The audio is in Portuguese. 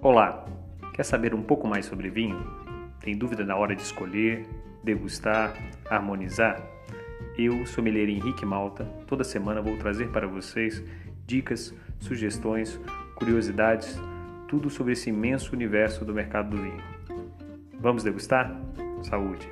Olá, quer saber um pouco mais sobre vinho? Tem dúvida na hora de escolher, degustar, harmonizar? Eu, sommelier Henrique Malta, toda semana vou trazer para vocês dicas, sugestões, curiosidades, tudo sobre esse imenso universo do mercado do vinho. Vamos degustar? Saúde!